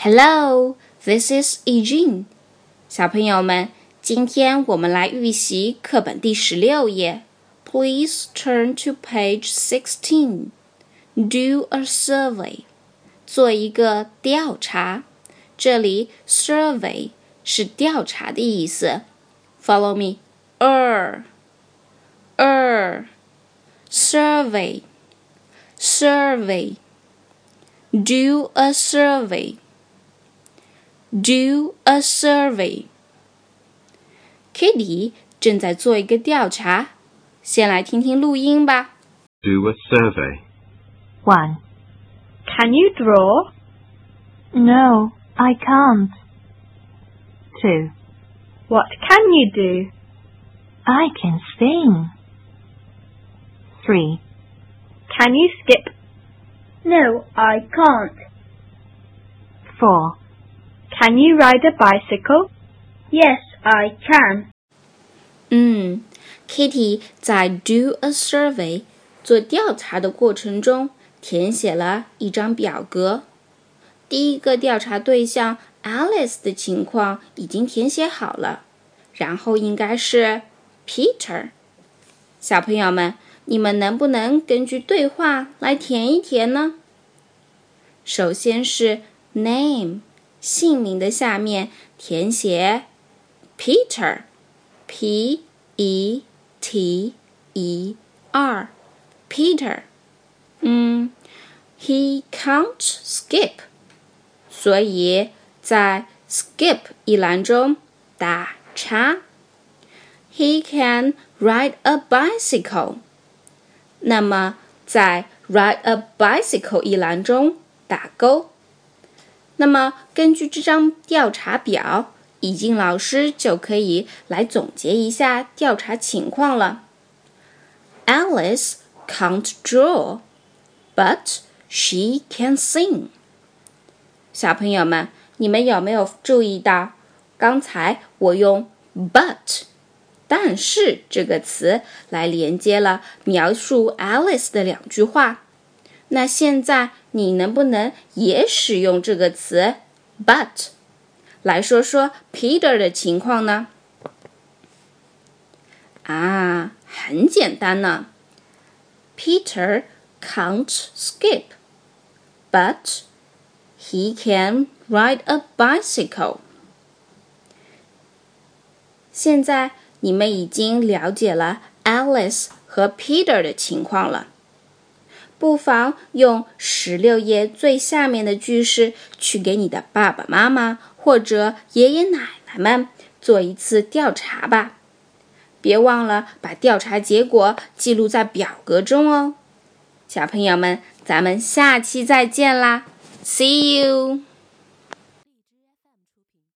Hello, this is Eugene。小朋友们，今天我们来预习课本第十六页。Please turn to page sixteen. Do a survey. 做一个调查。这里 survey 是调查的意思。Follow me. Er, er, survey, survey. Do a survey. Do a survey. Kitty 正在做一个调查，先来听听录音吧。 Do a survey. 1. Can you draw? No, I can't. 2. What can you do? I can sing. 3. Can you skip? No, I can't. 4. Can you ride a bicycle? Yes, I can. 嗯，Kitty 在 do a survey 做调查的过程中，填写了一张表格。第一个调查对象 Alice 的情况已经填写好了，然后应该是 Peter。小朋友们，你们能不能根据对话来填一填呢？首先是 name 姓名的下面填写 Peter。P E T E R Peter，嗯，He can't skip，所以在 skip 一栏中打叉。He can ride a bicycle，那么在 ride a bicycle 一栏中打勾。 那么根据这张调查表。已经老师就可以来总结一下调查情况了。Alice can't draw, but she can sing。小朋友们，你们有没有注意到，刚才我用 but 但是这个词来连接了描述 Alice 的两句话？那现在你能不能也使用这个词 but？来说说 Peter 的情况呢？啊，很简单呢。Peter can't skip, but he can ride a bicycle. 现在你们已经了解了 Alice 和 Peter 的情况了， 不妨用十六页最下面的句式去给你的爸爸妈妈。或者爷爷奶奶们做一次调查吧，别忘了把调查结果记录在表格中哦。小朋友们，咱们下期再见啦，See you。